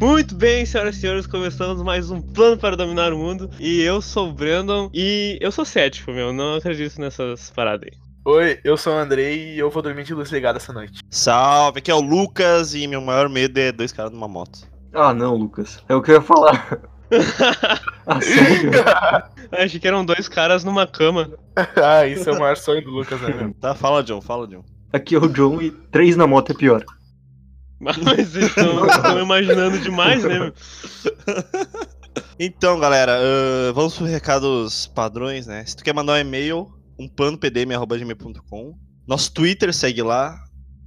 Muito bem, senhoras e senhores, começamos mais um plano para dominar o mundo. E eu sou o Brandon e eu sou cético, meu. Não acredito nessas paradas aí. Oi, eu sou o Andrei e eu vou dormir de luz ligada essa noite. Salve, aqui é o Lucas e meu maior medo é dois caras numa moto. Ah, não, Lucas. É o que eu ia falar. ah, sério? Achei que eram dois caras numa cama. ah, isso é o maior sonho do Lucas, né? Tá, fala, John, fala, John. Aqui é o John e três na moto é pior. Mas vocês estão imaginando demais, né? Então, galera, ah, vamos para recados padrões, né? Se tu quer mandar um e-mail, umplanopdm.gmail.com Nosso Twitter segue lá,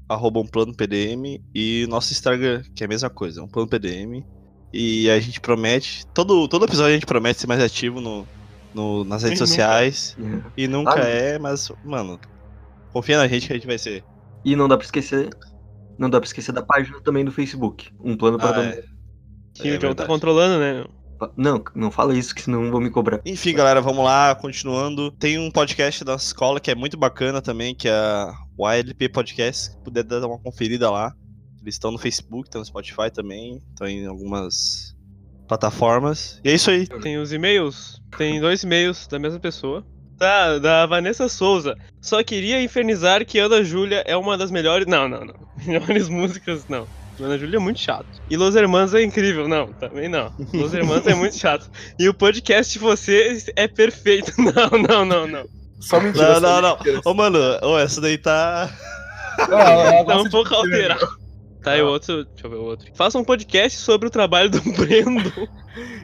arroba umplanopdm E nosso Instagram, que é a mesma coisa, umplanopdm. E a gente promete, todo, todo episódio a gente promete ser mais ativo no, no- nas redes E nunca. sociais. E nunca Ah, é, mas, mano, confia na gente que a gente vai ser. E não dá pra esquecer. Não dá pra esquecer da página também do Facebook. Um plano para Ah, dominar. é. Que É o John tá controlando, né? Não, não fala isso que senão vão me cobrar. Enfim, galera, vamos lá, continuando. Tem um podcast da escola que é muito bacana também, que é o ALP Podcast. Se puder dar uma conferida lá. Eles estão no Facebook, estão no Spotify também, estão em algumas plataformas. E é isso aí. Tem os e-mails. Tem dois e-mails da mesma pessoa. Da, da Vanessa Souza. Só queria infernizar que Ana Júlia é uma das melhores. Não, não, não. Melhores músicas, não. Ana Júlia é muito chato. E Los Hermanos é incrível. Não, também não. Los Hermanos é muito chato. E o podcast de vocês é perfeito. Não, não, não, não. Só mentira. Não, não, não. Ô, mano, ô, essa daí tá. Tá um pouco alterado. Tá, e o outro. Deixa eu ver o outro. Faça um podcast sobre o trabalho do Brendo.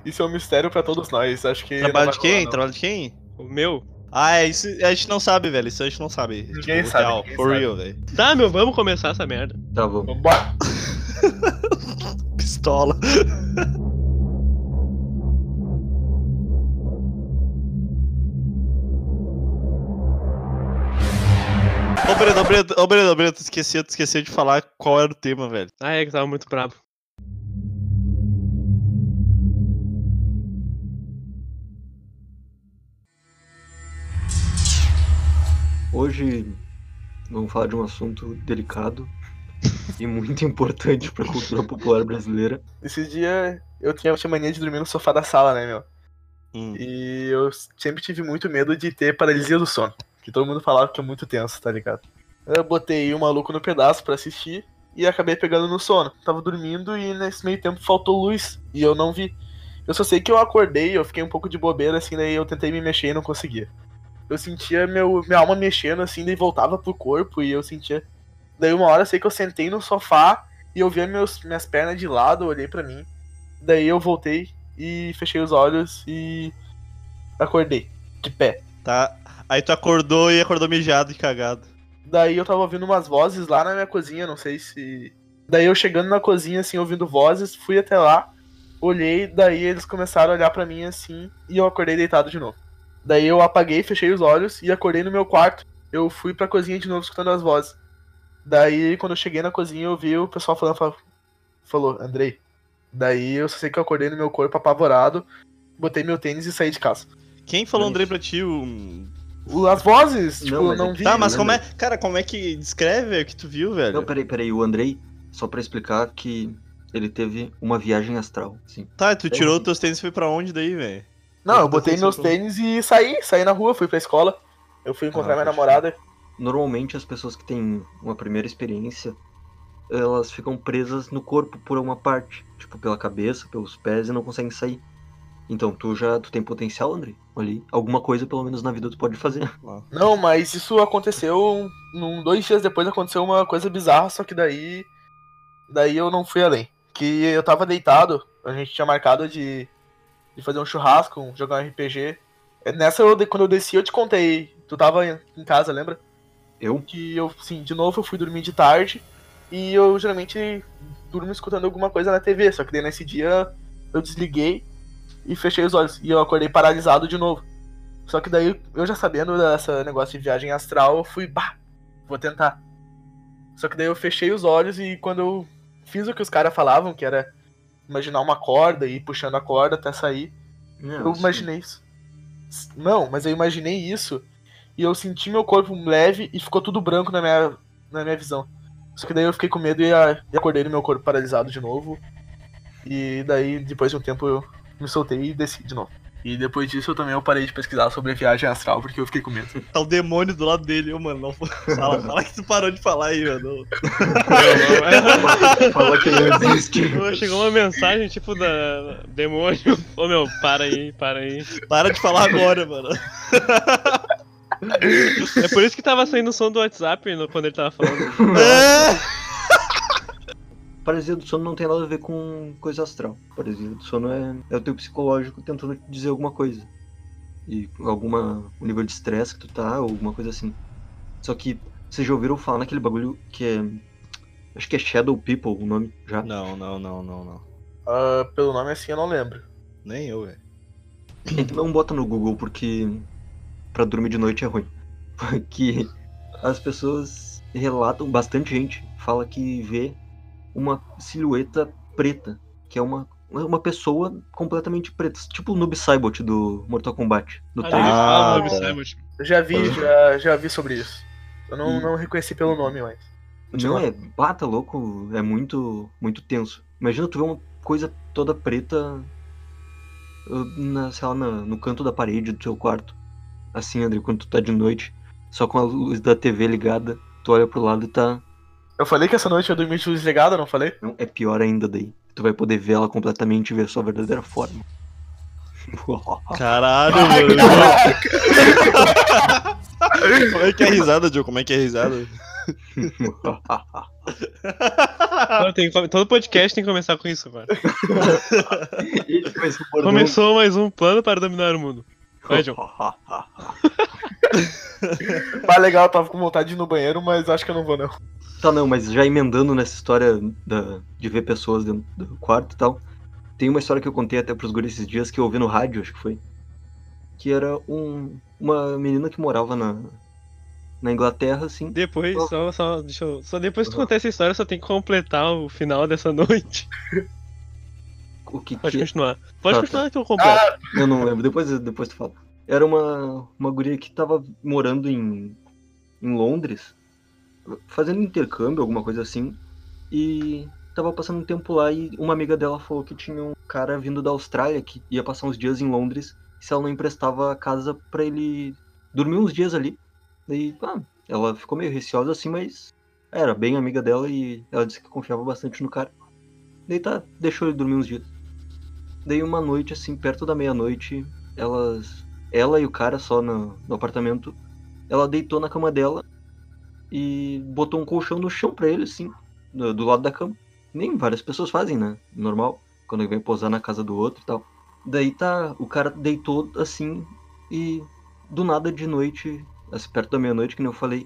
Isso é um mistério pra todos nós. Acho que. Trabalho de quem? rolar. Trabalho de quem? O meu. Ah, é, isso a gente não sabe, velho. Isso a gente não sabe. Tipo, Ninguém sabe, Real, ninguém for sabe. real, velho. Tá, meu, vamos começar essa merda. Tá bom. Vambora. Pistola. Ô, Breno, ô, Breno, ô, Breno, ô, Breno, tu esqueceu, tu esqueceu de falar qual era o tema, velho. Ah, é que tava muito brabo. Hoje vamos falar de um assunto delicado e muito importante pra cultura popular brasileira. Esse dia eu tinha, tinha mania de dormir no sofá da sala, né, meu? Hum. E eu sempre tive muito medo de ter paralisia do sono. Que todo mundo falava que é muito tenso, tá ligado? Eu botei o maluco no pedaço pra assistir e acabei pegando no sono. Tava dormindo e nesse meio tempo faltou luz e eu não vi. Eu só sei que eu acordei, eu fiquei um pouco de bobeira assim, daí eu tentei me mexer e não conseguia. Eu sentia meu, minha alma mexendo assim, daí voltava pro corpo e eu sentia. Daí uma hora eu sei que eu sentei no sofá e eu via meus, minhas pernas de lado, olhei pra mim. Daí eu voltei e fechei os olhos e acordei, de pé. Tá. Aí tu acordou e acordou mijado e cagado. Daí eu tava ouvindo umas vozes lá na minha cozinha, não sei se. Daí eu chegando na cozinha, assim, ouvindo vozes, fui até lá, olhei, daí eles começaram a olhar pra mim assim, e eu acordei deitado de novo. Daí eu apaguei, fechei os olhos e acordei no meu quarto. Eu fui pra cozinha de novo escutando as vozes. Daí quando eu cheguei na cozinha, eu vi o pessoal falando, falou, falou Andrei. Daí eu só sei que eu acordei no meu corpo apavorado, botei meu tênis e saí de casa. Quem falou Isso. Andrei pra ti? O... O- As vozes, tipo, Não, mas não é que- vi. Tá, mas como é. Cara, como é que descreve o que tu viu, velho? Não, peraí, peraí. O Andrei, só pra explicar que ele teve uma viagem astral. Sim. Tá, tu tirou teus tênis e foi pra onde daí, velho? Não, eu Botei botei meus tênis e saí, saí na rua, fui pra escola. Eu fui encontrar Ah, minha namorada. Normalmente as pessoas que têm uma primeira experiência, elas ficam presas no corpo por uma parte, tipo pela cabeça, pelos pés e não conseguem sair. Então tu já tu tem potencial, Andrei? Ali, alguma coisa pelo menos na vida tu pode fazer. Não, mas isso aconteceu num, dois dias depois aconteceu uma coisa bizarra, só que daí daí eu não fui além. Que eu tava deitado, a gente tinha marcado de, de fazer um churrasco, jogar um RPG. É, Nessa eu, quando eu desci eu te contei, tu tava em em casa, lembra? Eu? Que eu, sim, de novo eu fui dormir de tarde e eu geralmente durmo escutando alguma coisa na TV, só que daí nesse dia eu desliguei e fechei os olhos e eu acordei paralisado de novo. Só que daí eu já sabendo dessa negócio de viagem astral, eu fui, bah, vou tentar. Só que daí eu fechei os olhos e quando eu fiz o que os caras falavam, que era imaginar uma corda e ir puxando a corda até sair, eu sim. imaginei isso. Não, mas eu imaginei isso e eu senti meu corpo leve e ficou tudo branco na minha, na minha visão. Só que daí eu fiquei com medo e, a- e acordei no meu corpo paralisado de novo. E daí, depois de um tempo, eu me soltei e desci de novo. E depois disso eu também eu parei de pesquisar sobre a viagem astral, porque eu fiquei com medo. Tá o demônio do lado dele, ô, mano. Não, fala, fala que tu parou de falar aí, mano. Fala que não existe. Chegou uma mensagem tipo da demônio. Ô meu, para aí, para aí. Para de falar agora, mano. É por isso que tava saindo o som do WhatsApp no- quando ele tava falando. É. Paralisia do sono não tem nada a ver com coisa astral. Paralisia do sono é, é o teu psicológico tentando te dizer alguma coisa. E alguma um nível de estresse que tu tá, ou alguma coisa assim. Só que vocês já ouviram falar naquele bagulho que é. Acho que é Shadow People o nome já. Não, não, não, não, não. Ah, pelo nome assim eu não lembro. Nem eu, velho. Não bota no Google porque pra dormir de noite é ruim. Porque as pessoas relatam, bastante gente fala que vê uma silhueta preta, que é uma, uma pessoa completamente preta, tipo o Noob Saibot do Mortal Kombat, do trailer. fala, Ah, Noob tá. Saibot. Eu já vi, já, já vi sobre isso. Eu não, Hum. não reconheci pelo nome, mas. Não é, bata louco, é muito, muito tenso. Imagina tu ver uma coisa toda preta uh, na, sei lá, na- no canto da parede do teu quarto. Assim, André, quando tu tá de noite, só com a luz da TV ligada, tu olha pro lado e tá. Eu falei que essa noite eu dormi de luz ligada, não falei? Não, é pior ainda daí. Tu vai poder ver ela completamente e ver a sua verdadeira forma. Caralho, mano. Como é que é a risada, Joe? Como é que é a risada? Não, tem todo podcast tem que começar com isso bordão. Começou mais um plano para dominar o mundo. John. Mas legal, eu tava com vontade de ir no banheiro, mas acho que eu não vou, não. Tá, não, mas já emendando nessa história da, de ver pessoas dentro do quarto e tal, tem uma história que eu contei até pros guris esses dias que eu ouvi no rádio, acho que foi. Que era um, uma menina que morava na, na Inglaterra, assim. Depois, só, só, deixa eu, só depois que tu Uhum. contar essa história, só tem que completar o final dessa noite. O que, Pode que continuar. Pode Tá, continuar que eu completo. Eu não lembro, depois, depois tu fala. Era uma, uma guria que tava morando em, em Londres, fazendo intercâmbio, alguma coisa assim, e tava passando um tempo lá e uma amiga dela falou que tinha um cara vindo da Austrália que ia passar uns dias em Londres se ela não emprestava a casa pra ele dormir uns dias ali. Daí, ah, ela ficou meio receosa assim, mas era bem amiga dela e ela disse que confiava bastante no cara. Daí tá, deixou ele dormir uns dias. Daí uma noite, assim, perto da meia-noite, elas. Ela e o cara só no, no apartamento. Ela deitou na cama dela e botou um colchão no chão pra ele, assim, do, do lado da cama. Nem várias pessoas fazem, né? Normal. Quando vem posar na casa do outro e tal. Daí tá. O cara deitou assim e do nada de noite, assim, perto da meia-noite, que nem eu falei,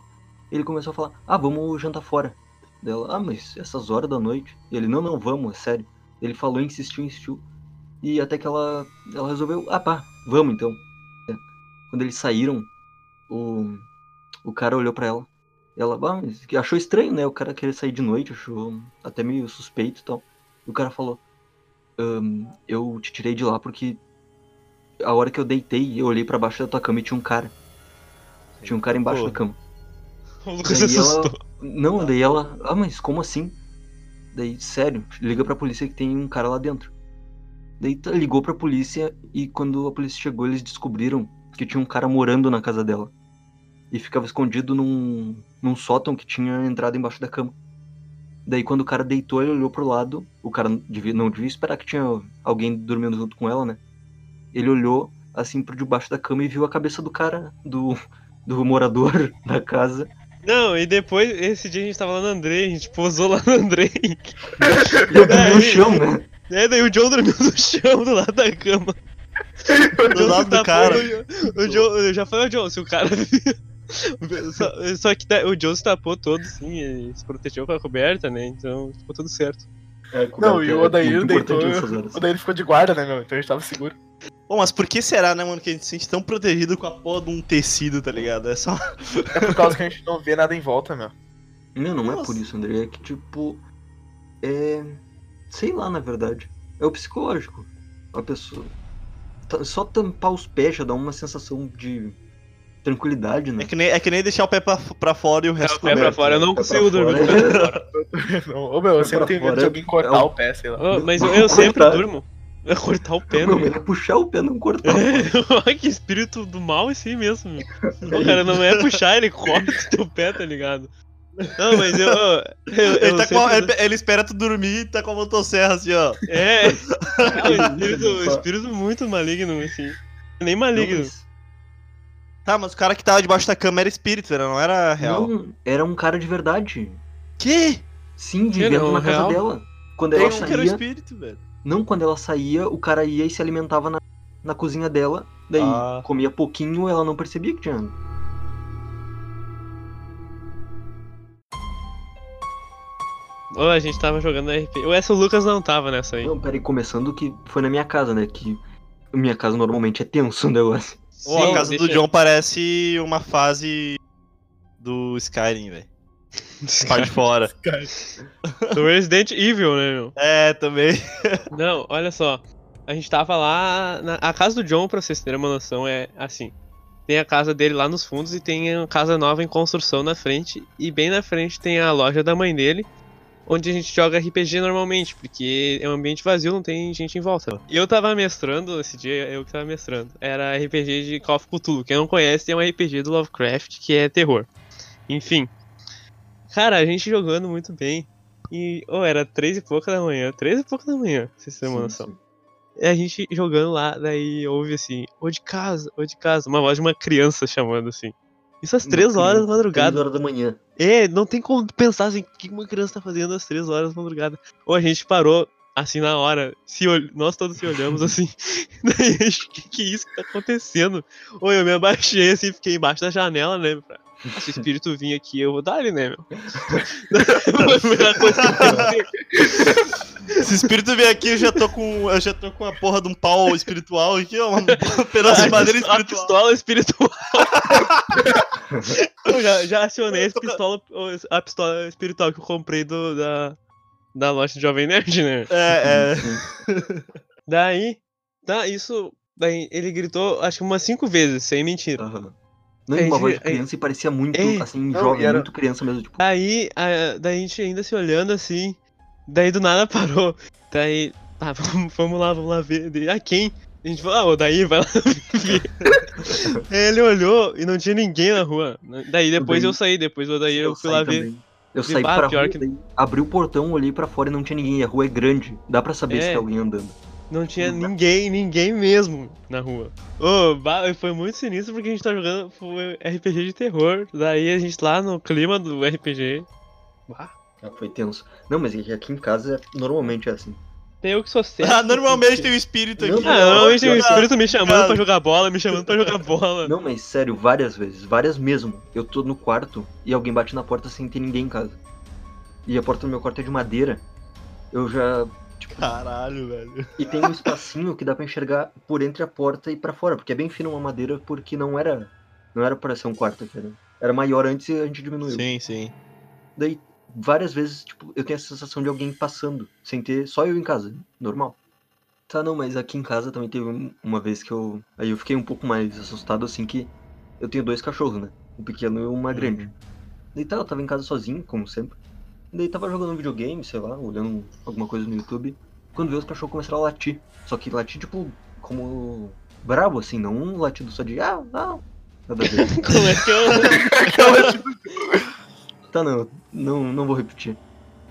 ele começou a falar, ah, vamos jantar fora. Dela, ah, mas essas horas da noite. E ele, não, não, vamos, é sério. Ele falou, insistiu, insistiu. E até que ela, ela resolveu, ah pá, vamos então. É. Quando eles saíram, o, o cara olhou pra ela. Ela ah, mas que achou estranho, né? O cara querer sair de noite, achou até meio suspeito e tal. E o cara falou, "Ahn, eu te tirei de lá porque a hora que eu deitei, eu olhei pra baixo da tua cama e tinha um cara. Tinha um cara embaixo Pô. da cama. O Lucas Daí ela-. Não, daí ela. Ah, mas como assim? Daí, sério, liga pra polícia que tem um cara lá dentro. Daí ligou pra polícia e quando a polícia chegou, eles descobriram que tinha um cara morando na casa dela. E ficava escondido num, num sótão que tinha entrada embaixo da cama. Daí quando o cara deitou, ele olhou pro lado. O cara devia- não devia esperar que tinha alguém dormindo junto com ela, né? Ele olhou assim por debaixo da cama e viu a cabeça do cara, do, do morador da casa. Não, e depois, esse dia a gente tava lá no Andrei, a gente posou lá no Andrei. E eu dormi no chão, né? É, daí o John dormiu no chão do lado da cama. O Do lado do tapou, cara. O, o John, eu já falei, John, se o cara. só, só que o John se tapou todo, sim, e se protegeu com a coberta, né? Então ficou tudo certo. Não, e o Odair muito deitou. O Odair ficou de guarda, né, meu? Então a gente tava seguro. Bom, mas por que será, né, mano, que a gente se sente tão protegido com a porra de um tecido, tá ligado? É só. É por causa que a gente não vê nada em volta, meu. Não, não é Nossa. por isso, André. É que, tipo. É. Sei lá, na verdade. É o psicológico. A pessoa. Só tampar os pés já dá uma sensação de. tranquilidade, né? É que nem, é que nem deixar o pé pra, pra fora e o É, resto o pé pra fora, eu né? não consigo dormir. com o pé pra fora. Não, ô meu, eu sempre tenho medo de alguém cortar é o- o pé, sei lá. Ô, Mas eu, eu sempre durmo. É cortar o pé, Meu, né? é puxar o pé, não cortar. Olha que espírito do mal esse mesmo. meu. O cara não é puxar, ele corta o teu pé, tá ligado? Não, mas eu. eu, eu Ele, tá com ele- ele espera tu dormir e tá com a motosserra assim, ó. É. É um espírito, um espírito muito maligno, assim. Nem Não, maligno. mas- Tá, mas o cara que tava debaixo da cama era espírito, não era real. não, era um cara de verdade. Que? Sim, vivendo não, na casa real? dela. Quando Tem ela um que era o saía. espírito, velho. Não, quando ela saía, o cara ia e se alimentava na, na cozinha dela. Daí Ah. comia pouquinho, ela não percebia que tinha. Ô, a gente tava jogando RP. O essa o Lucas não tava nessa aí. Não, peraí, começando que foi na minha casa, né? Que minha casa normalmente é tenso o negócio. Ô, a Sim, casa do John parece uma fase do Skyrim, velho. Parte de fora. Do Resident Evil, né, meu? É, também. Não, olha só. A gente tava lá. Na... A casa do John, pra vocês terem uma noção, é assim. Tem a casa dele lá nos fundos e tem a casa nova em construção na frente. E bem na frente tem a loja da mãe dele, onde a gente joga RPG normalmente, porque é um ambiente vazio, não tem gente em volta. E eu tava mestrando, esse dia eu que tava mestrando. Era RPG de Call of Cthulhu. Quem não conhece, é um RPG do Lovecraft, que é terror. Enfim. Cara, a gente jogando muito bem. E, oh, era três e pouca da manhã. Três e pouca da manhã, vocês terem uma noção. sim. E a gente jogando lá, daí ouve assim, ô de casa, ô de casa, uma voz de uma criança chamando assim. Isso às três horas da madrugada. Três horas da manhã. É, não tem como pensar assim, o que uma criança tá fazendo às três horas da madrugada. Ou a gente parou, assim, na hora, se ol- nós todos se olhamos assim, daí a gente, que que é isso que tá acontecendo? Ou eu me abaixei assim, fiquei embaixo da janela, né, pra... Se o espírito vir aqui, eu vou dar ele, né, meu? Foi a primeira coisa que eu pensei. Se o espírito vier aqui, eu já tô com. Eu já tô com a porra de um pau espiritual aqui, ó. Um pedaço de madeira A espiritual. pistola espiritual. eu já, já acionei essa pistola, a pistola espiritual que eu comprei do, da, da loja de Jovem Nerd, né? É, é. Daí, tá, isso. Daí ele gritou, acho que umas cinco vezes, sem mentira. Aham. Não, É, uma voz de é- criança e parecia muito, É. assim, Não, jovem, era- muito criança mesmo, tipo. Daí, a, daí a gente ainda se olhando assim. Daí do nada parou. Daí, tá, vamos, vamos lá, vamos lá ver. Daí, ah, quem? A gente falou, ah, o Daí vai lá ver. Aí ele olhou e não tinha ninguém na rua. Daí depois Daí- eu saí, depois o Daí eu fui saí lá ver. também. Eu Vi, saí bah, pra rua, que- abri o portão, olhei pra fora e não tinha ninguém. A rua é grande. Dá pra saber É. se tem alguém andando. Não tinha Não ninguém, ninguém mesmo na rua. Ô, bah, foi muito sinistro porque a gente tá jogando foi RPG de terror. Daí a gente lá no clima do RPG. Bah. Ah, Foi tenso. Não, mas é aqui em casa normalmente é assim. Tem eu que sou sério. Ah, normalmente tem um espírito aqui. Não, Ah, normalmente tem um espírito me chamando cara. pra jogar bola, me chamando pra jogar bola. Não, mas sério, várias vezes. Várias mesmo. Eu tô no quarto e alguém bate na porta sem ter ninguém em casa. E a porta do meu quarto é de madeira. Eu já. Tipo, Caralho, velho. e tem um espacinho que dá pra enxergar por entre a porta e pra fora. Porque é bem fino uma madeira, porque não era. Não era pra ser um quarto, cara. Era maior antes e a gente diminuiu. Sim, sim. Daí, várias vezes, tipo, eu tenho a sensação de alguém passando, sem ter só eu em casa, normal. Tá, não, mas aqui em casa também teve um- uma vez que eu. Aí eu fiquei um pouco mais assustado, assim, que eu tenho dois cachorros, né? Um pequeno e uma grande. Daí tá, eu tava em casa sozinho, como sempre. Daí tava jogando um videogame, sei lá, olhando alguma coisa no YouTube. Quando veio os cachorros começaram a latir. Só que latir, tipo, como. brabo, assim, não um latido só de. Ah, ah. Nada a ver. Como é que eu. Tá, não, não, não vou repetir.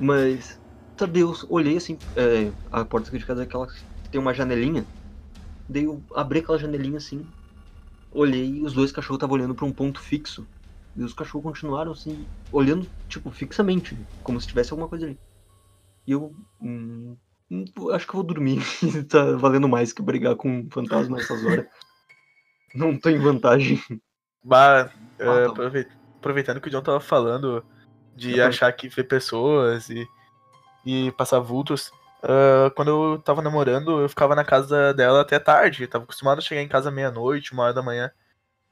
Mas, tá, Deus, olhei assim, é, a porta aqui de casa é aquela que tem uma janelinha. Daí eu abri aquela janelinha assim, olhei e os dois cachorros estavam olhando pra um ponto fixo. E os cachorros continuaram assim, olhando, tipo, fixamente, como se tivesse alguma coisa ali. E eu, hum, hum, acho que eu vou dormir. tá valendo mais que brigar com um fantasma nessas horas. Não tô em vantagem. Bah, eh, tá bom. aproveit- aproveitando que o John tava falando de Tá bom. achar que vê pessoas e, e passar vultos. ah, quando eu tava namorando, eu ficava na casa dela até tarde. Eu tava acostumado a chegar em casa meia-noite, uma hora da manhã.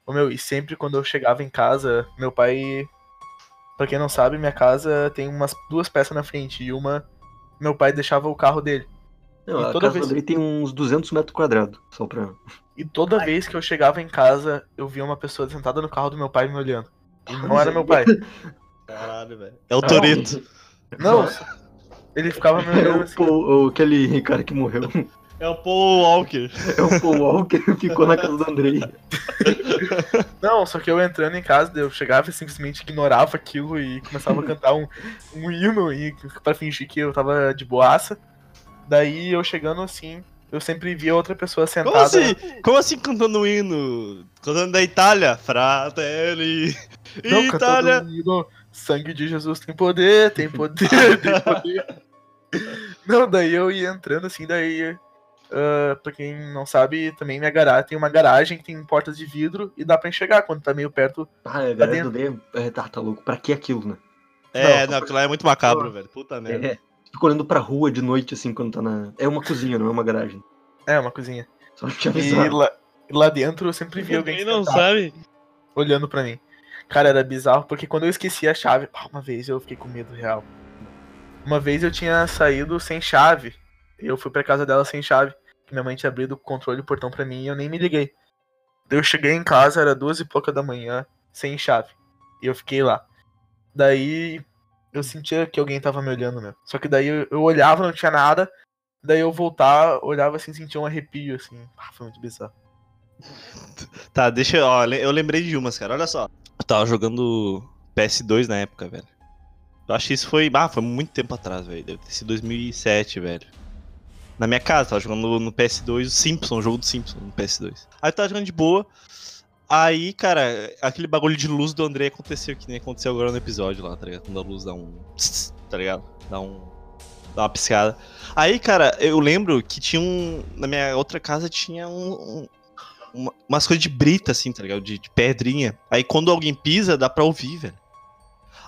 Ô, meu, e sempre quando eu chegava em casa, meu pai. Pra quem não sabe, minha casa tem umas duas peças na frente. E uma, meu pai deixava o carro dele. Não, E a toda casa vez- dele tem uns 200 metros quadrados, só pra... E toda vez que eu chegava em casa, eu via uma pessoa sentada no carro do meu pai me olhando. E não era meu pai. Caralho, velho. É o Toreto. Não, ele ficava me É olhando o assim. Paul, o- aquele cara que morreu. É o Paul Walker. É o Paul Walker que ficou na casa do Andrei. Não, só que eu entrando em casa, eu chegava e simplesmente ignorava aquilo e começava a cantar um, um hino e, pra fingir que eu tava de boaça. Daí eu chegando assim, eu sempre via outra pessoa sentada. Como assim? Como assim cantando um hino? Cantando da Itália? Fratelli. Não, Itália. cantando um hino, Sangue de Jesus tem poder, tem poder, tem poder. Não, daí eu ia entrando assim, daí. Ah, pra quem não sabe, também minha garagem tem uma garagem que tem portas de vidro e dá pra enxergar quando tá meio perto. Ah, a galera do D é, tá, tá louco. Pra que aquilo, né? É, Não, não, aquilo lá é muito macabro, velho. Puta merda. É. Fica olhando pra rua de noite, assim, quando tá na. É uma cozinha, não é uma garagem. É, uma coisinha. Só te avisar. lá, e lá dentro eu sempre via alguém Quem não sabe, olhando pra mim. Cara, era bizarro, porque quando eu esqueci a chave, pá, uma vez eu fiquei com medo real. Uma vez eu tinha saído sem chave. Eu fui pra casa dela sem chave. Minha mãe tinha abrido o controle do portão pra mim e eu nem me liguei. Eu cheguei em casa, era duas e pouca da manhã, sem chave. E eu fiquei lá. Daí eu sentia que alguém tava me olhando, meu. Só que daí eu, olhava, não tinha nada. Daí eu voltar, olhava assim, sentia um arrepio, assim. Ah, foi muito bizarro. Tá, deixa eu. Ó, eu lembrei de umas, cara. Olha só. Eu tava jogando PS2 na época, velho. Eu acho que isso foi. Ah, foi muito tempo atrás, velho. Deve ter sido 2007, velho. Na minha casa, tava jogando no, no PS2 o Simpson, o jogo do Simpson no PS2. Aí eu tava jogando de boa. Aí, cara, aquele bagulho de luz do André aconteceu que nem aconteceu agora no episódio lá, tá ligado? Quando a luz dá um. Tá ligado? Dá um. Dá uma piscada. Aí, cara, eu lembro que tinha um. Na minha outra casa tinha um- um, uma- umas coisas de brita, assim, tá ligado? De, de pedrinha. Aí quando alguém pisa, dá pra ouvir, velho.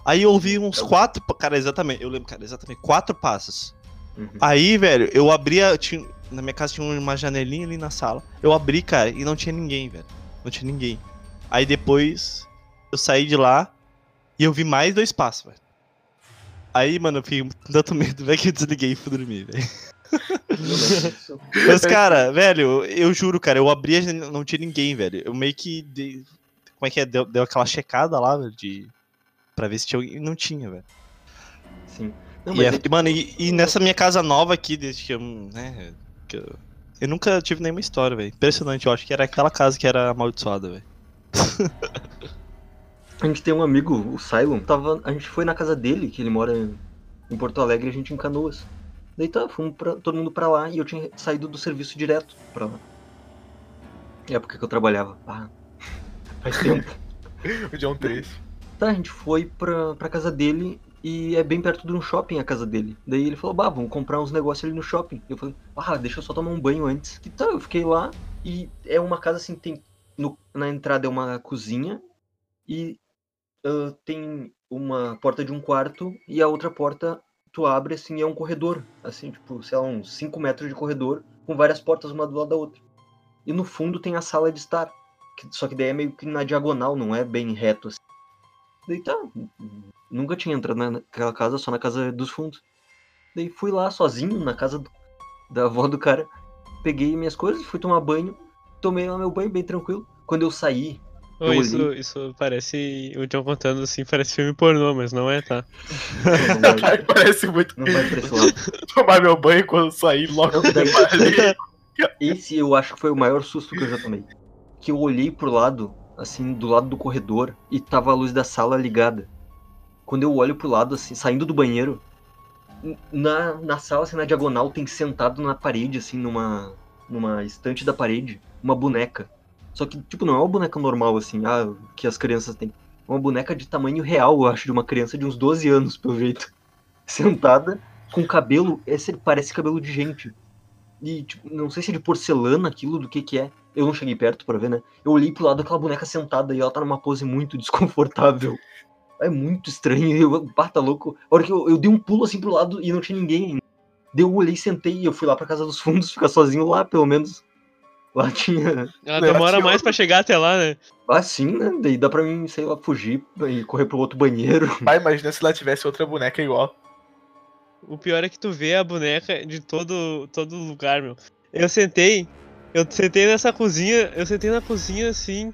Aí eu ouvi uns quatro. Cara, exatamente. Eu lembro, cara, exatamente. Quatro passos. Uhum. Aí, velho, eu abria. Tinha, na minha casa tinha uma janelinha ali na sala. Eu abri, cara, e não tinha ninguém, velho. Não tinha ninguém. Aí depois eu saí de lá e eu vi mais dois passos, velho. Aí, mano, eu fiquei com tanto medo, velho, que eu desliguei e fui dormir, velho. Mas, cara, velho, eu juro, cara, eu abri janela, não tinha ninguém, velho. Eu meio que. dei- como é que é? Deu, deu aquela checada lá, velho, de. Pra ver se tinha alguém. e Não tinha, velho. Sim. Não, E, é- é mano, e, e nessa minha casa nova aqui, desde que eu. né. que eu, eu nunca tive nenhuma história, velho. Impressionante, eu acho que era aquela casa que era amaldiçoada, velho. A gente tem um amigo, o Cylon, tava, a gente foi na casa dele, que ele mora em Porto Alegre, a gente em Canoas. Daí tá, fomos pra, todo mundo pra lá e eu tinha saído do serviço direto pra lá. Época que eu trabalhava. Ah, faz tempo. O John 3. Tá, a gente foi pra, pra casa dele e é bem perto de um shopping a casa dele. Daí ele falou, bah, vamos comprar uns negócios ali no shopping. Eu falei, ah, deixa eu só tomar um banho antes. E tá, eu fiquei lá e é uma casa assim, tem. no- na entrada é uma cozinha e ah, tem uma porta de um quarto e a outra porta tu abre assim é um corredor. Assim, tipo, sei lá, uns 5 metros de corredor com várias portas uma do lado da outra. E no fundo tem a sala de estar. que- Só que daí é meio que na diagonal, não é bem reto assim. Daí tá. Nunca tinha entrado na- naquela casa, só na casa dos fundos. Daí fui lá sozinho, na casa do- da avó do cara. Peguei minhas coisas, fui tomar banho. Tomei lá meu banho bem tranquilo. Quando eu saí, Ô, Eu isso, olhei. isso parece. O John contando assim, parece filme pornô, mas não é, tá? não vai, Parece muito não vai pra esse lado. tomar meu banho quando sair logo. Não, daí-. Esse eu acho que foi o maior susto que eu já tomei. Que eu olhei pro lado, assim, do lado do corredor, e tava a luz da sala ligada. Quando eu olho pro lado, assim, saindo do banheiro, na, na sala, assim, na diagonal, tem sentado na parede, assim, numa, numa estante da parede, uma boneca. Só que, tipo, não é uma boneca normal, assim, ah, que as crianças têm. É uma boneca de tamanho real, eu acho, de uma criança de uns 12 anos, pelo jeito. Sentada, com cabelo, esse parece cabelo de gente. E, tipo, não sei se é de porcelana aquilo, do que que é. Eu não cheguei perto pra ver, né? Eu olhei pro lado daquela boneca sentada e ela tá numa pose muito desconfortável. É muito estranho. Eu, pá, tá louco. A hora que eu, eu dei um pulo assim pro lado e não tinha ninguém ainda. Daí eu olhei, sentei e eu fui lá pra casa dos fundos, ficar sozinho lá, pelo menos. Lá tinha. Ela Não, demora tinha mais pra chegar até lá, né? Ah, sim, né? Daí dá pra mim, sei lá, fugir e correr pro outro banheiro. Pai, imagina se lá tivesse outra boneca igual. o pior é que tu vê a boneca de todo, todo lugar, meu. Eu sentei, eu sentei nessa cozinha, eu sentei na cozinha assim,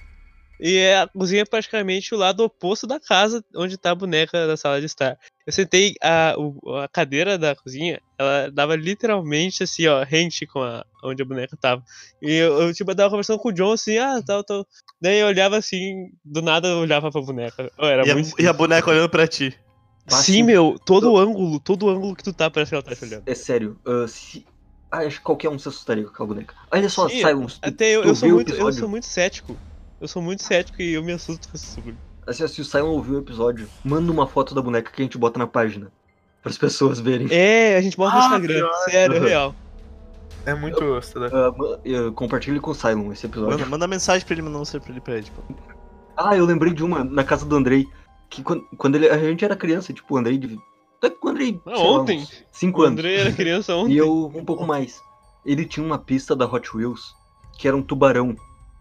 e é- a cozinha é praticamente o lado oposto da casa onde tá a boneca da sala de estar. Eu sentei, a, o- a cadeira da cozinha, ela dava literalmente assim, ó, rente com a, onde a boneca tava. E eu, eu tipo, eu tava conversando com o John assim, ah, tal, tal. Daí eu olhava assim, do nada eu olhava pra boneca. Oh, era E a, muito e a boneca olhando pra ti. Sim, meu, todo o ângulo, todo o ângulo que tu tá, parece que ela tá te olhando. É sério, ah, se. Ah, acho que qualquer um se assustaria com aquela boneca. Olha só, Sim, Silence. tu- Até eu, eu sou muito, eu sou muito cético. Eu sou muito cético e eu me assusto com esse bagulho. Assim, se o Silent ouviu o episódio, manda uma foto da boneca que a gente bota na página. Para as pessoas verem. É, a gente bota no Ah, Instagram, pior. sério, Uhum. real. É muito. Ah, ma- ah, compartilhe com o Silent esse episódio. Manda, manda mensagem pra ele, mandar um pra ele pra ele. Tipo. Ah, eu lembrei de uma na casa do Andrei. Que quando, quando ele, a gente era criança, tipo, o Andrei. De- Até que o Andrei. Ah, lá, ontem. uns Cinco O anos. André era criança E ontem. eu um pouco mais. Ele tinha uma pista da Hot Wheels que era um tubarão.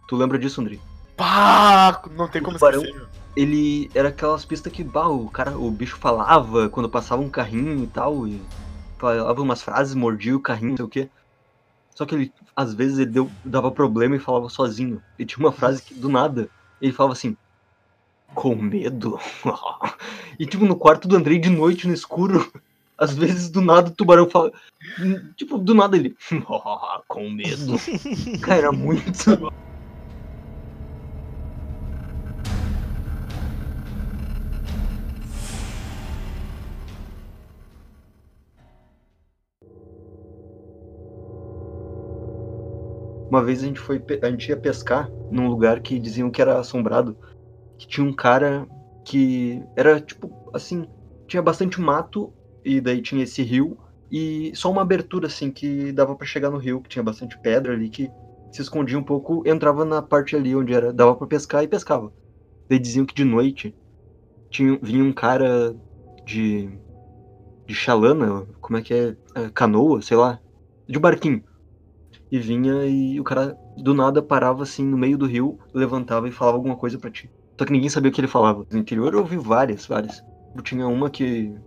Tu lembra disso, Andrei? Pá! Não tem como Tubarão. esquecer. Ele era aquelas pistas que, bah, o cara, o bicho falava quando passava um carrinho e tal, e falava umas frases, mordia o carrinho, não sei o quê. Só que ele, às vezes, ele deu, dava problema e falava sozinho. E tinha uma frase que, do nada, ele falava assim, com medo? e tipo, no quarto do Andrei, de noite, no escuro, às vezes, do nada, o tubarão fala, tipo, do nada ele, com medo? Cara, era muito... Uma vez a gente foi, a gente ia pescar num lugar que diziam que era assombrado, que tinha um cara que era tipo assim, tinha bastante mato e daí tinha esse rio e só uma abertura assim que dava pra chegar no rio, que tinha bastante pedra ali que se escondia um pouco, entrava na parte ali onde era, dava pra pescar e pescava. Daí diziam que de noite tinha, vinha um cara de de chalana, como é que é, É, canoa, sei lá, de barquinho e vinha e o cara do nada parava assim no meio do rio, levantava e falava alguma coisa pra ti. Só que ninguém sabia o que ele falava. No interior eu ouvi várias, várias. Tinha uma que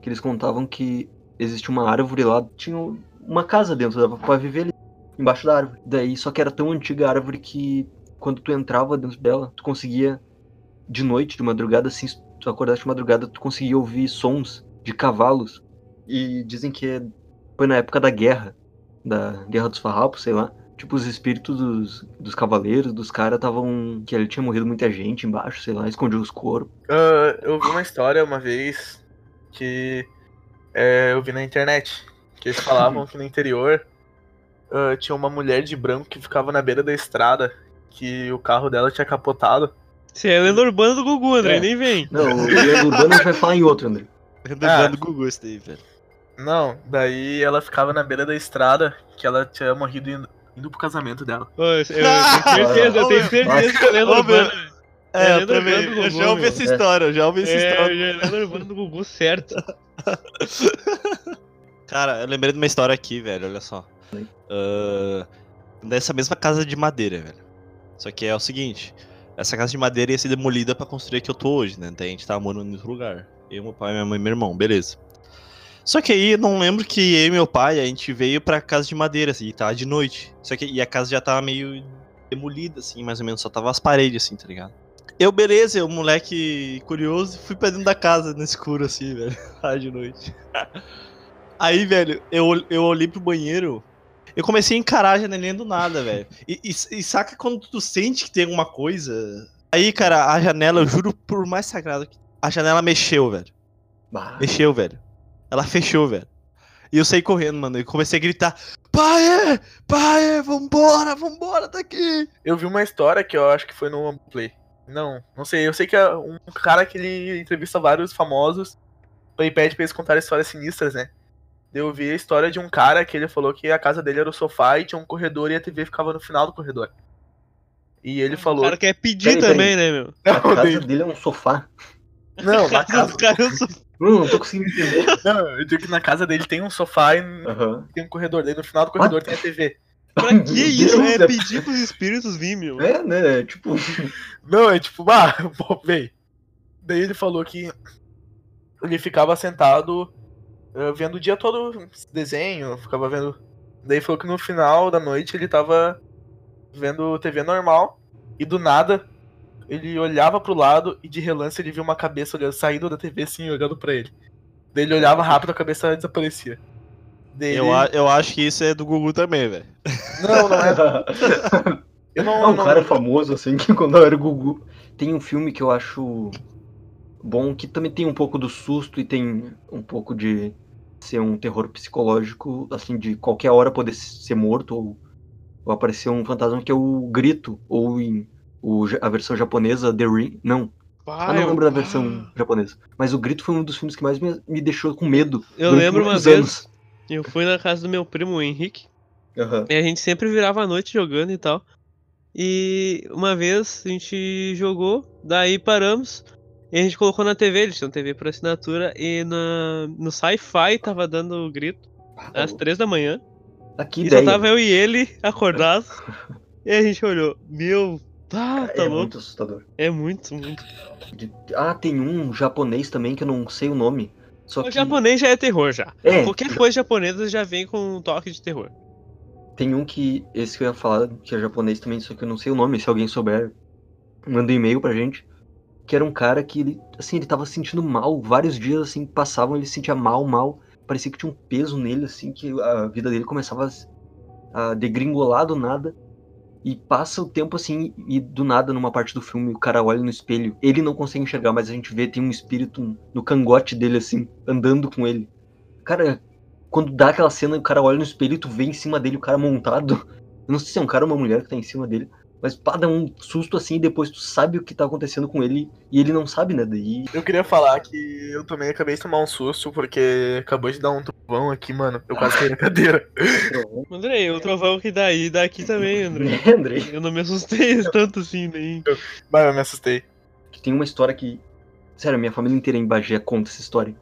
que eles contavam que existia uma árvore lá, tinha uma casa dentro, dava pra viver ali embaixo da árvore. Daí só que era tão antiga a árvore que quando tu entrava dentro dela, tu conseguia de noite, de madrugada assim, se tu acordaste de madrugada, tu conseguia ouvir sons de cavalos. E dizem que é- foi na época da guerra da Guerra dos Farrapos, sei lá. Tipo, os espíritos dos, dos cavaleiros, dos caras, estavam. Que ali tinha morrido muita gente embaixo, sei lá, escondiam os corpos. Ah, eu vi uma história uma vez que é, eu vi na internet. Que eles falavam que no interior ah, tinha uma mulher de branco que ficava na beira da estrada. Que o carro dela tinha capotado. Você é a lenda urbana do Gugu, André, É. nem vem. Não, o Leandro Urbano a gente vai falar em outro, André. Renovando o Google isso daí, velho. Não, daí ela ficava na beira da estrada, que ela tinha morrido indo, pro casamento dela. Ô, eu, eu tenho certeza, eu tenho certeza que é lenda urbana. É, É, eu também. Eu já ouvi meu. essa história, eu já ouvi essa É, história. já é lenda urbana do Gugu, certo. Cara, eu lembrei de uma história aqui, velho, olha só. Ah, dessa mesma casa de madeira, velho. Só que é o seguinte, essa casa de madeira ia ser demolida pra construir a que eu tô hoje, né? Daí a gente tava morando em outro lugar. Eu, meu pai, minha mãe e meu irmão, beleza. Só que aí eu não lembro que eu e meu pai, a gente veio pra casa de madeira, assim, e tava de noite. Só que e a casa já tava meio demolida, assim, mais ou menos, só tava as paredes, assim, tá ligado? Eu, beleza, eu, moleque curioso, fui pra dentro da casa no escuro, assim, velho, lá de noite. Aí, velho, eu, eu olhei pro banheiro, eu comecei a encarar a janelinha do nada, velho. E, e, e saca quando tu sente que tem alguma coisa? Aí, cara, a janela, eu juro por mais sagrado que. A janela mexeu, velho. Bah, Mexeu, velho. Ela fechou, velho. E eu saí correndo, mano. E comecei a gritar: Pai, pai, vambora, vambora daqui. Eu vi uma história que eu acho que foi no Play. Não, não sei. Eu sei que é um cara que ele entrevista vários famosos e pede pra eles contarem histórias sinistras, né? Eu vi a história de um cara que ele falou que a casa dele era o sofá e tinha um corredor e a TV ficava no final do corredor. E ele O falou. cara quer pedir Peraí, também, né, meu? a Não, casa daí- dele é um sofá. não, na casa, Os caras são- Não, não tô conseguindo entender. não, eu digo que na casa dele tem um sofá e Aham. tem um corredor. Daí no final do corredor tem a TV. Pra que Meu isso? Deus, É é- pedir pros espíritos vir, meu. É, né? Tipo, Não, é tipo, ah, pô, véi. Daí ele falou que ele ficava sentado eh, vendo o dia todo desenho, ficava vendo. Daí falou que no final da noite ele tava vendo TV normal e do nada ele olhava pro lado e de relance ele viu uma cabeça olhando, saindo da TV assim, olhando pra ele. Daí ele olhava rápido, a cabeça desaparecia. Daí Eu, eu acho que isso é do Gugu também, velho. Não, não é. Eu não, É um não- cara famoso, assim, que quando eu era o Gugu. Tem um filme que eu acho bom, que também tem um pouco do susto e tem um pouco de ser um terror psicológico, assim, de qualquer hora poder ser morto ou, ou aparecer um fantasma, que é o Grito, ou em o, a versão japonesa, The Ring. Não, eu não eu- lembro da versão japonesa. Mas o Grito foi um dos filmes que mais me, me deixou com medo. Eu lembro uma vez, anos. eu fui na casa do meu primo, o Henrique, Aham. e a gente sempre virava a noite jogando e tal. E uma vez a gente jogou, daí paramos, e a gente colocou na TV, eles tinham TV por assinatura, e na, no Sci-Fi tava dando grito às três da manhã. Ah, que E só ideia. tava eu e ele acordados. e a gente olhou, meu, tá, tá é louco. muito assustador. É muito, muito. Ah, tem um japonês também que eu não sei o nome. Só O que japonês já é terror já. É, Qualquer coisa japonesa já vem com um toque de terror. tem um que. Esse que eu ia falar, que é japonês também, só que eu não sei o nome. Se alguém souber, manda um e-mail pra gente. Que era um cara que ele, assim, ele tava se sentindo mal. Vários dias, assim, passavam, ele se sentia mal, mal. Parecia que tinha um peso nele, assim, que a vida dele começava a, a degringolar do nada. E passa o tempo assim, e do nada, numa parte do filme, o cara olha no espelho. Ele não consegue enxergar, mas a gente vê, tem um espírito no cangote dele, assim, andando com ele. Cara, quando dá aquela cena, o cara olha no espelho e tu vê em cima dele o cara montado. Eu não sei se é um cara ou uma mulher que tá em cima dele. Mas pá, dá um susto assim e depois tu sabe o que tá acontecendo com ele e ele não sabe, né? Daí. Eu queria falar que eu também acabei de tomar um susto porque acabou de dar um trovão aqui, mano. Eu quase caí na cadeira. Andrei, o trovão que daí, daqui também, Andrei. Né, Andrei? Eu não me assustei tanto assim, nem. Mas eu me assustei. que tem uma história que. Sério, minha família inteira em Bagé conta essa história.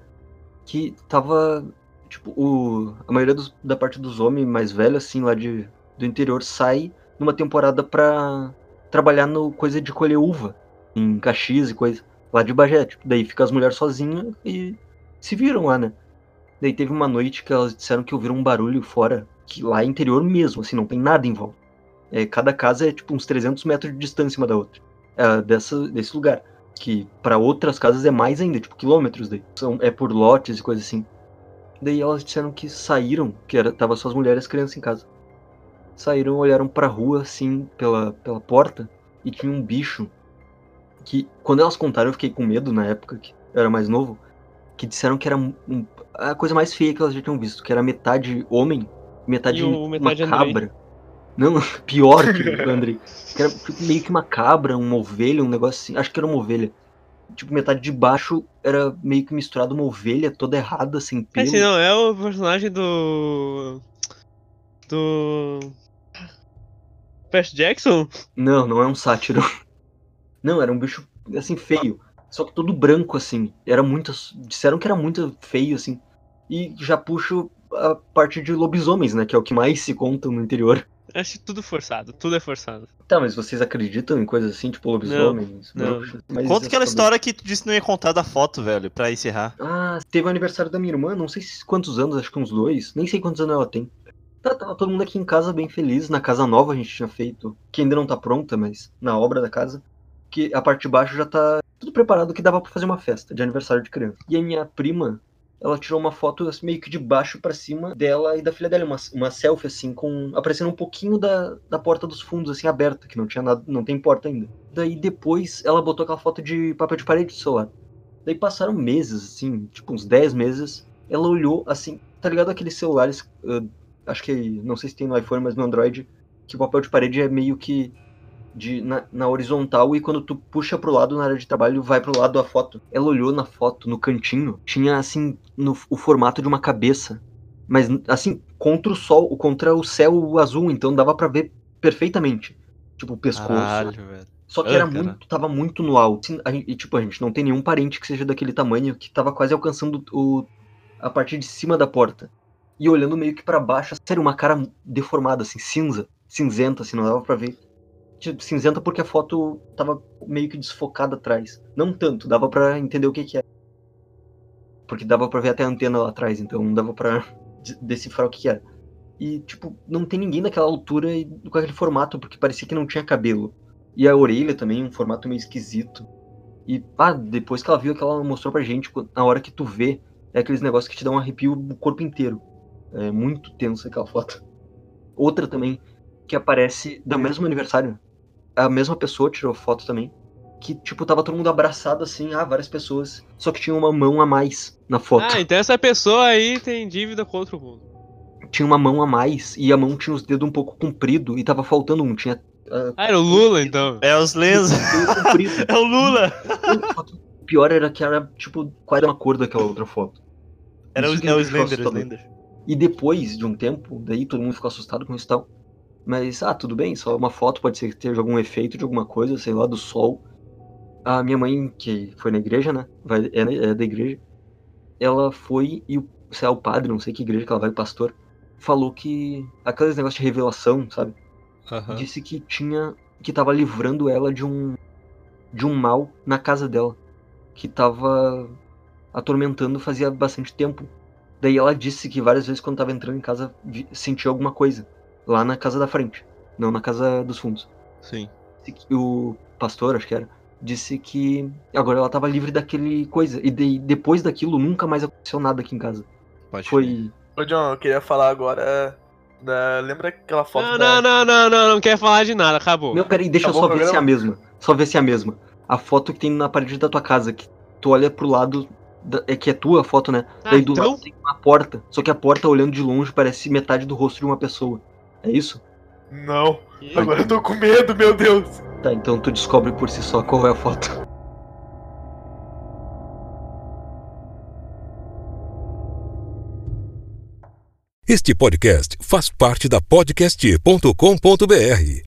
Que tava. Tipo, o, a maioria dos- da parte dos homens mais velhos, assim, lá de, do interior, sai numa temporada pra trabalhar no coisa de colher uva. Em Caxias e coisa. Lá de Bagé. Tipo, daí fica as mulheres sozinhas e se viram lá, né? Daí teve uma noite que elas disseram que ouviram um barulho fora. Que lá é interior mesmo, assim, não tem nada em volta. É, cada casa é tipo uns 300 metros de distância uma da outra. É, dessa, desse lugar que para outras casas é mais ainda, tipo quilômetros daí. São, é por lotes e coisa assim. Daí elas disseram que saíram, que era, tava só as mulheres e as crianças em casa. Saíram, olharam pra rua assim, pela, pela porta, e tinha um bicho que, quando elas contaram, eu fiquei com medo na época, que eu era mais novo, que disseram que era um- a coisa mais feia que elas já tinham visto, que era metade homem, metade, E o metade uma Andrei. cabra. Não, pior que o Andrei. Que era tipo, meio que uma cabra, uma ovelha, um negócio assim. Acho que era uma ovelha. Tipo, metade de baixo era meio que misturado uma ovelha toda errada, sem É pelo. assim, não, é o personagem do. Do. Percy Jackson? Não, não é um sátiro. Não, era um bicho, assim, feio. Só que todo branco, assim. Era muito. Disseram que era muito feio, assim. E já puxo a parte de lobisomens, né? Que é o que mais se conta no interior. Acho tudo forçado, tudo é forçado. Tá, mas vocês acreditam em coisas assim, tipo lobisomens? não. bruxas? Conta aquela história que tu disse que não ia contar da foto, velho, pra encerrar. Ah, teve o aniversário da minha irmã, não sei se- quantos anos, acho que uns dois. Nem sei quantos anos ela tem. Tá, tava todo mundo aqui em casa bem feliz. Na casa nova a gente tinha feito, que ainda não tá pronta, mas na obra da casa. Que a parte de baixo já tá tudo preparado que dava pra fazer uma festa de aniversário de criança. E a minha prima, ela tirou uma foto assim, meio que de baixo pra cima dela e da filha dela, uma, uma selfie assim, com aparecendo um pouquinho da, da porta dos fundos assim aberta, que não tinha nada, não tem porta ainda. Daí depois ela botou aquela foto de papel de parede do celular. Daí passaram meses, assim, tipo uns 10 meses. Ela olhou assim, tá ligado aqueles celulares, ah, acho que, não sei se tem no iPhone, mas no Android, que o papel de parede é meio que de, na, na horizontal e quando tu puxa pro lado na área de trabalho, vai pro lado da foto. Ela olhou na foto, no cantinho, tinha assim, no, o formato de uma cabeça. Mas assim, contra o sol, contra o céu azul, então dava pra ver perfeitamente. Tipo, o pescoço. Caralho, velho. Só que era muito, tava muito no alto. Assim, E tipo, a gente não tem nenhum parente que seja daquele tamanho que tava quase alcançando o, a parte de cima da porta. E olhando meio que pra baixo, sério, uma cara deformada, assim, cinza, cinzenta, assim, não dava pra ver. Tipo, cinzenta porque a foto tava meio que desfocada atrás. Não tanto, dava pra entender o que que era. porque dava pra ver até a antena lá atrás, então não dava de- decifrar o que, que era. E, tipo, não tem ninguém daquela altura e com aquele formato, porque parecia que não tinha cabelo. E a orelha também, um formato meio esquisito. E, ah, depois que ela viu que ela mostrou pra gente, na hora que tu vê, é aqueles negócios que te dão um arrepio no corpo inteiro. É muito tenso aquela foto. Outra também, que aparece do mesmo aniversário. A mesma pessoa tirou foto também. Que, tipo, tava todo mundo abraçado assim, ah, várias pessoas. Só que tinha uma mão a mais na foto. Ah, então essa pessoa aí tem dívida com outro mundo. Tinha uma mão a mais e a mão tinha os dedos um pouco comprido e tava faltando um. Tinha. ah, Ah, era o Lula, então. É os lenços. É o Lula. O pior era que era, tipo, quase uma cor daquela outra foto. Era o, Isso é o Slender. Slender. E depois de um tempo, daí todo mundo ficou assustado com isso e tal. Mas, ah, tudo bem, só uma foto, pode ser que tenha algum efeito de alguma coisa, sei lá, do sol. A minha mãe, que foi na igreja, né? Vai, é, é da igreja. Ela foi e o, sei lá, o padre, não sei que igreja que ela vai, o pastor, falou que. Aqueles negócios de revelação, sabe? Disse que tinha que tava livrando ela de um de um mal na casa dela que tava atormentando fazia bastante tempo. Daí ela disse que várias vezes quando tava entrando em casa vi- sentia alguma coisa lá na casa da frente, não na casa dos fundos. Sim. O pastor, acho que era, disse que agora ela tava livre daquele coisa e daí, depois daquilo nunca mais aconteceu nada aqui em casa. Pode. Foi Ô, John, eu queria falar agora. Da... Lembra aquela foto Não, da... não, não, não, não, não quer falar de nada, acabou. Não, peraí, deixa eu Acabou só o ver se é a mesma. Só ver se é a mesma. A foto que tem na parede da tua casa, que tu olha pro lado. É que é tua a foto, né? Ah, Daí do então? lado tem uma porta. Só que a porta, olhando de longe, parece metade do rosto de uma pessoa. É isso? Não, agora eu tô com medo, meu Deus. Tá, então tu descobre por si só qual é a foto. Este podcast faz parte da podcast.com.br.